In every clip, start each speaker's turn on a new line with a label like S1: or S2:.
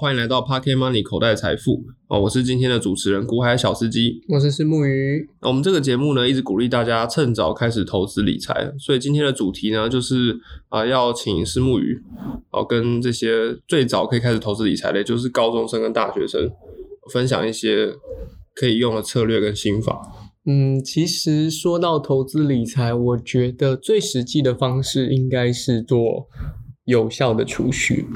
S1: 欢迎来到 Pocket Money 口袋财富哦，我是今天的主持人古海小司机。
S2: 我是石木鱼。
S1: 那我们这个节目呢，一直鼓励大家趁早开始投资理财，所以今天的主题呢，就是啊、要请石木鱼哦，跟这些最早可以开始投资理财的，就是高中生跟大学生，分享一些可以用的策略跟心法。
S2: 嗯，其实说到投资理财，我觉得最实际的方式应该是做有效的储蓄。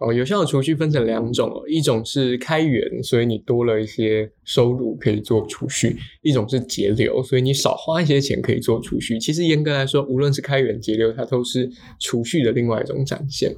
S2: 哦，有效的储蓄分成两种哦，一种是开源，所以你多了一些收入可以做储蓄；一种是节流，所以你少花一些钱可以做储蓄。其实严格来说，无论是开源、节流，它都是储蓄的另外一种展现。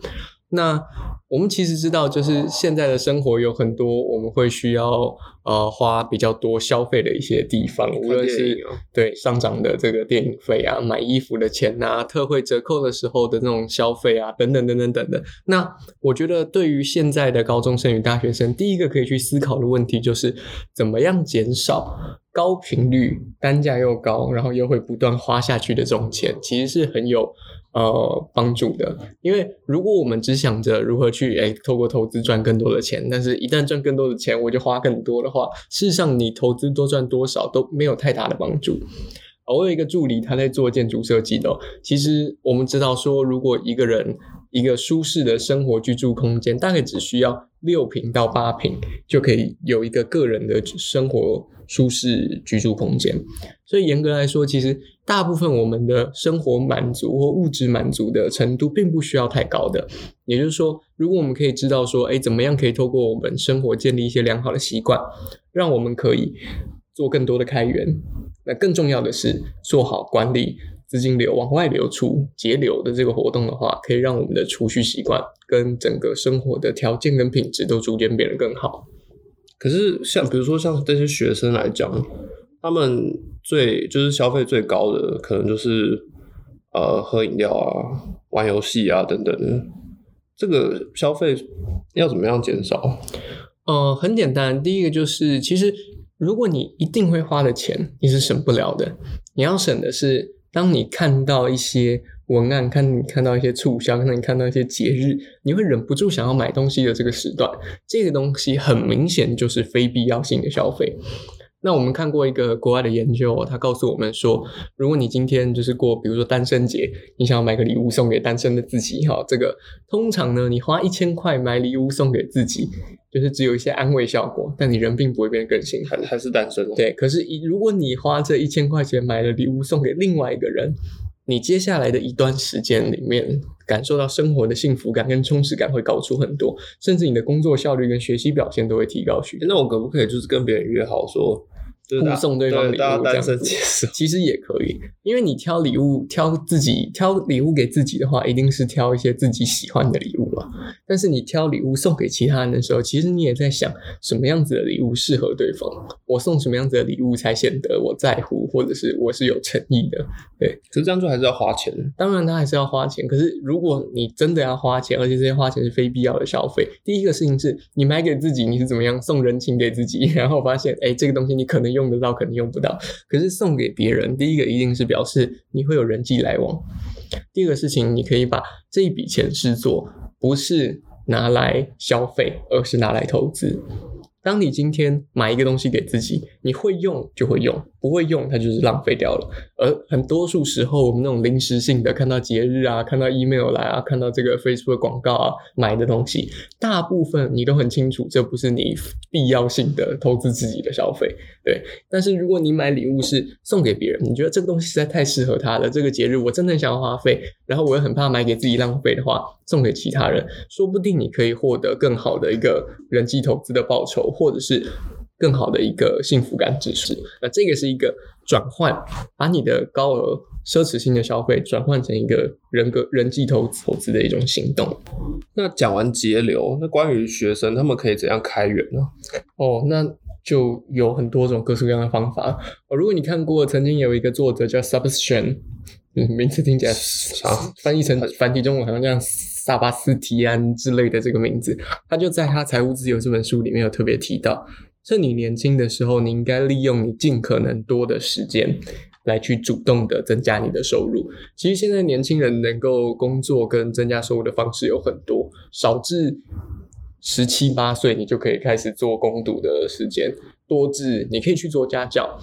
S2: 那我们其实知道，就是现在的生活有很多我们会需要呃花比较多消费的一些地方，无论是对上涨的这个电影费啊、买衣服的钱啊、特惠折扣的时候的那种消费啊，等等等等等等。那我觉得对于现在的高中生与大学生，第一个可以去思考的问题就是怎么样减少高频率、单价又高，然后又会不断花下去的这种钱，其实是很有呃帮助的。因为如果我们只想着如何去诶透过投资赚更多的钱，但是一旦赚更多的钱，我就花更多的话，事实上你投资多赚多少都没有太大的帮助。我有一个助理，他在做建筑设计的、其实我们知道说，如果一个人一个舒适的生活居住空间，大概只需要六平到八平，就可以有一个个人的生活舒适居住空间。所以严格来说，其实大部分我们的生活满足或物质满足的程度，并不需要太高的。也就是说，如果我们可以知道说，哎，怎么样可以透过我们生活建立一些良好的习惯，让我们可以做更多的开源。那更重要的是，做好管理资金流往外流出、节流的这个活动的话，可以让我们的储蓄习惯跟整个生活的条件跟品质都逐渐变得更好。
S1: 可是像比如说像这些学生来讲，他们最就是消费最高的，可能就是呃喝饮料啊、玩游戏啊等等的。这个消费要怎么样减少？
S2: 呃，很简单，第一个就是，其实如果你一定会花的钱，你是省不了的。你要省的是，当你看到一些文案，看你看到一些促销，看你看到一些节日，你会忍不住想要买东西的这个时段，这个东西很明显就是非必要性的消费。那我们看过一个国外的研究哦，他告诉我们说，如果你今天就是过，比如说单身节，你想要买个礼物送给单身的自己，哈，这个通常呢，你花一千块买礼物送给自己，就是只有一些安慰效果，但你人并不会变得更幸福
S1: 还。还是单身？，
S2: 对，可是以如果你花这一千块钱买了礼物送给另外一个人，你接下来的一段时间里面，感受到生活的幸福感跟充实感会高出很多，甚至你的工作效率跟学习表现都会提高许多。
S1: 那我可不可以就是跟别人约好说，
S2: 互送对方礼物
S1: 大家单
S2: 这样子 其实也可以，因为你挑礼物，挑自己挑礼物给自己的话，一定是挑一些自己喜欢的礼物嘛。但是你挑礼物送给其他人的时候，其实你也在想什么样子的礼物适合对方，我送什么样子的礼物才显得我在乎，或者是我是有诚意的。
S1: 对可是这样做还是要花钱。
S2: 当然，他还是要花钱。可是，如果你真的要花钱，而且这些花钱是非必要的消费，第一个事情是你买给自己，你是怎么样送人情给自己，然后发现，哎，这个东西你可能用用得到，肯定用不到。可是送给别人，第一个一定是表示你会有人际来往。第二个事情，你可以把这一笔钱视作不是拿来消费，而是拿来投资。当你今天买一个东西给自己，你会用就会用，不会用它就是浪费掉了。而很多数时候，我们那种临时性的，看到节日啊，看到 email 来啊，看到这个 Facebook 广告啊，买的东西，大部分你都很清楚，这不是你必要性的投资自己的消费。对，但是如果你买礼物是送给别人，你觉得这个东西实在太适合他了，这个节日我真的想要花费，然后我又很怕买给自己浪费的话，送给其他人，说不定你可以获得更好的一个人际投资的报酬，或者是更好的一个幸福感指数。那这个是一个转换，把你的高额奢侈性的消费转换成一个人格人际投资投资的一种行动。
S1: 那讲完节流，那关于学生他们可以怎样开源呢？
S2: 哦，那就有很多种各式各样的方法。哦，如果你看过，曾经有一个作者叫 Substion，嗯，名字听起来
S1: 啥
S2: 翻译成繁体中文好像像萨巴斯提安之类的这个名字，他就在他《财务自由》这本书里面有特别提到，趁你年轻的时候，你应该利用你尽可能多的时间。来去主动的增加你的收入。其实现在年轻人能够工作跟增加收入的方式有很多，少至十七八岁你就可以开始做攻读的时间，多至你可以去做家教。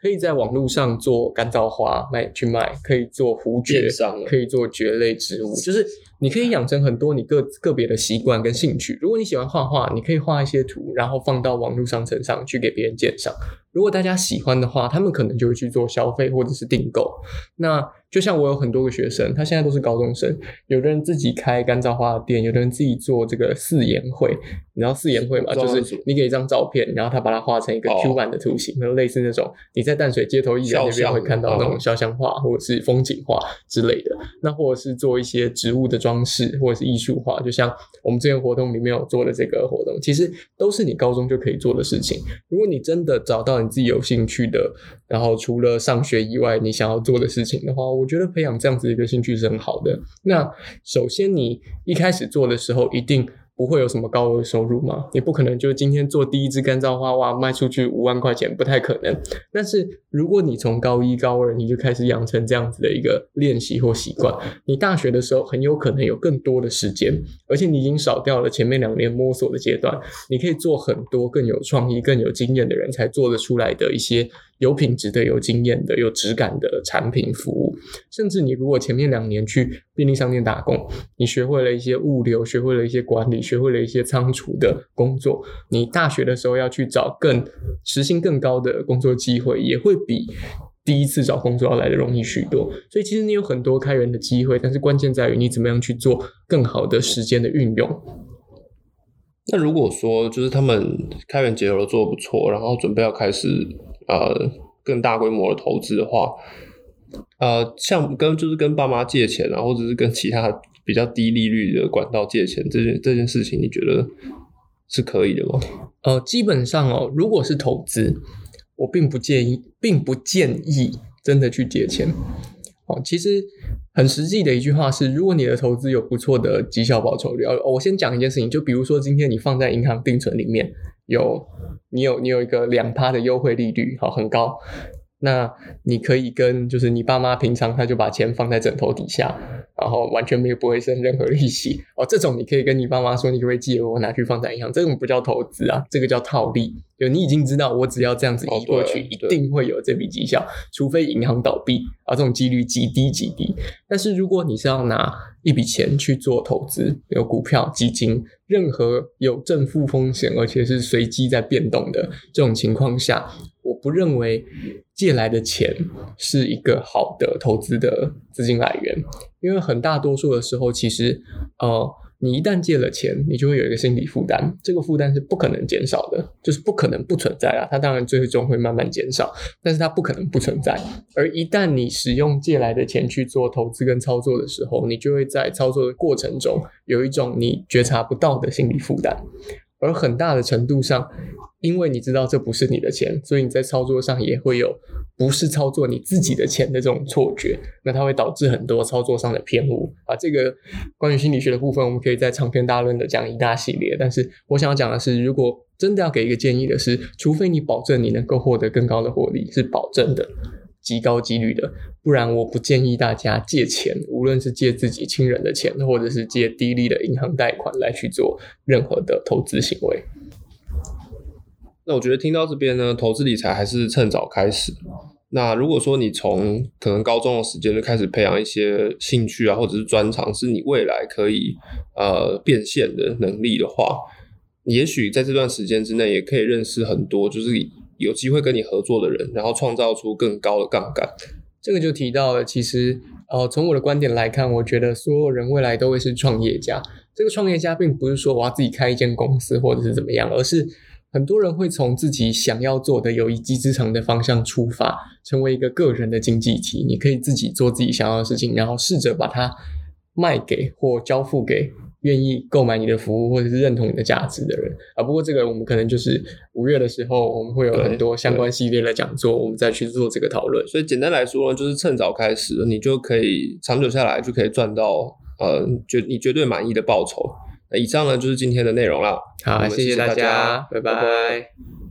S2: 可以在网络上做干燥花卖去卖，可以做胡蕨可以做蕨类植物，就是你可以养成很多你个个别的习惯跟兴趣。如果你喜欢画画，你可以画一些图，然后放到网络商城上去给别人鉴赏。如果大家喜欢的话，他们可能就会去做消费或者是订购。那就像我有很多个学生，他现在都是高中生，有的人自己开干燥花的店，有的人自己做这个四言会，你知道四言会吗？就是你给一张照片，然后他把它画成一个
S1: 哦
S2: Q 版的图形，就类似那种你在淡水街头艺人那边会看到那种
S1: 嗯
S2: 肖像画或者是风景画之类的。那或者是做一些植物的装方式，或者是艺术化，就像我们这个活动里面有做的这个活动，其实都是你高中就可以做的事情。如果你真的找到你自己有兴趣的，然后除了上学以外你想要做的事情的话，我觉得培养这样子一个兴趣是很好的。那首先你一开始做的时候，一定不会有什么高额收入吗，你不可能就今天做第一支干燥花哇卖出去五万块钱，不太可能。但是如果你从高一、高二你就开始养成这样子的一个练习或习惯，你大学的时候很有可能有更多的时间，而且你已经少掉了前面两年摸索的阶段，你可以做很多更有创意、更有经验的人才做得出来的一些有品质的、有经验的、有质感的产品服务。甚至你如果前面两年去便利商店打工，你学会了一些物流，学会了一些管理，学会了一些仓储的工作，你大学的时候要去找更时薪更高的工作机会，也会比第一次找工作要来的容易许多。所以其实你有很多开源的机会，但是关键在于你怎么样去做更好的时间的运用。
S1: 那如果说就是他们开源节流做的不错，然后准备要开始呃更大规模的投资的话，呃，像跟就是跟爸妈借钱啊，或者是跟其他比较低利率的管道借钱，这件这件事情，你觉得是可以的吗？
S2: 呃，基本上哦，如果是投资，我并不建议，并不建议真的去借钱。哦，其实很实际的一句话是，如果你的投资有不错的绩效报酬率，哦，我先讲一件事情，就比如说今天你放在银行定存里面，有你有你有一个两趴的优惠利率，好，很高。那你可以跟就是你爸妈平常他就把钱放在枕头底下，然后完全没有不会生任何利息哦。这种你可以跟你爸妈说，你可不可以借我拿去放在银行？这种不叫投资啊，这个叫套利。就你已经知道，我只要这样子移过去，一定会有这笔绩效，除非银行倒闭啊，这种几率极低极低。但是如果你是要拿一笔钱去做投资，有股票、基金，任何有正负风险，而且是随机在变动的这种情况下，我不认为借来的钱是一个好的投资的资金来源，因为很大多数的时候，其实呃，你一旦借了钱，你就会有一个心理负担，这个负担是不可能减少的，就是不可能不存在啊。它当然最终会慢慢减少，但是它不可能不存在。而一旦你使用借来的钱去做投资跟操作的时候，你就会在操作的过程中有一种你觉察不到的心理负担，而很大的程度上，因为你知道这不是你的钱，所以你在操作上也会有不是操作你自己的钱的这种错觉，那它会导致很多操作上的偏误啊。这个关于心理学的部分，我们可以在长篇大论的讲一大系列。但是我想要讲的是，如果真的要给一个建议的是，除非你保证你能够获得更高的获利，是保证的。极高几率的，不然我不建议大家借钱，无论是借自己亲人的钱，或者是借低利的银行贷款来去做任何的投资行为。
S1: 那我觉得听到这边呢，投资理财还是趁早开始。那如果说你从可能高中的时间就开始培养一些兴趣啊，或者是专长，是你未来可以呃变现的能力的话，也许在这段时间之内，也可以认识很多就是有机会跟你合作的人，然后创造出更高的杠杆。
S2: 这个就提到了，其实呃，从我的观点来看，我觉得所有人未来都会是创业家。这个创业家并不是说我要自己开一间公司或者是怎么样，而是很多人会从自己想要做的有一技之长的方向出发，成为一个个人的经济体。你可以自己做自己想要的事情，然后试着把它卖给或交付给愿意购买你的服务或者是认同你的价值的人啊。不过这个我们可能就是五月的时候，我们会有很多相关系列的讲座，我们再去做这个讨论。
S1: 所以简单来说呢，就是趁早开始，你就可以长久下来就可以赚到呃绝你绝对满意的报酬。那以上呢就是今天的内容了。
S2: 好，
S1: 们
S2: 谢
S1: 谢大家
S2: 家，拜
S1: 拜拜
S2: 拜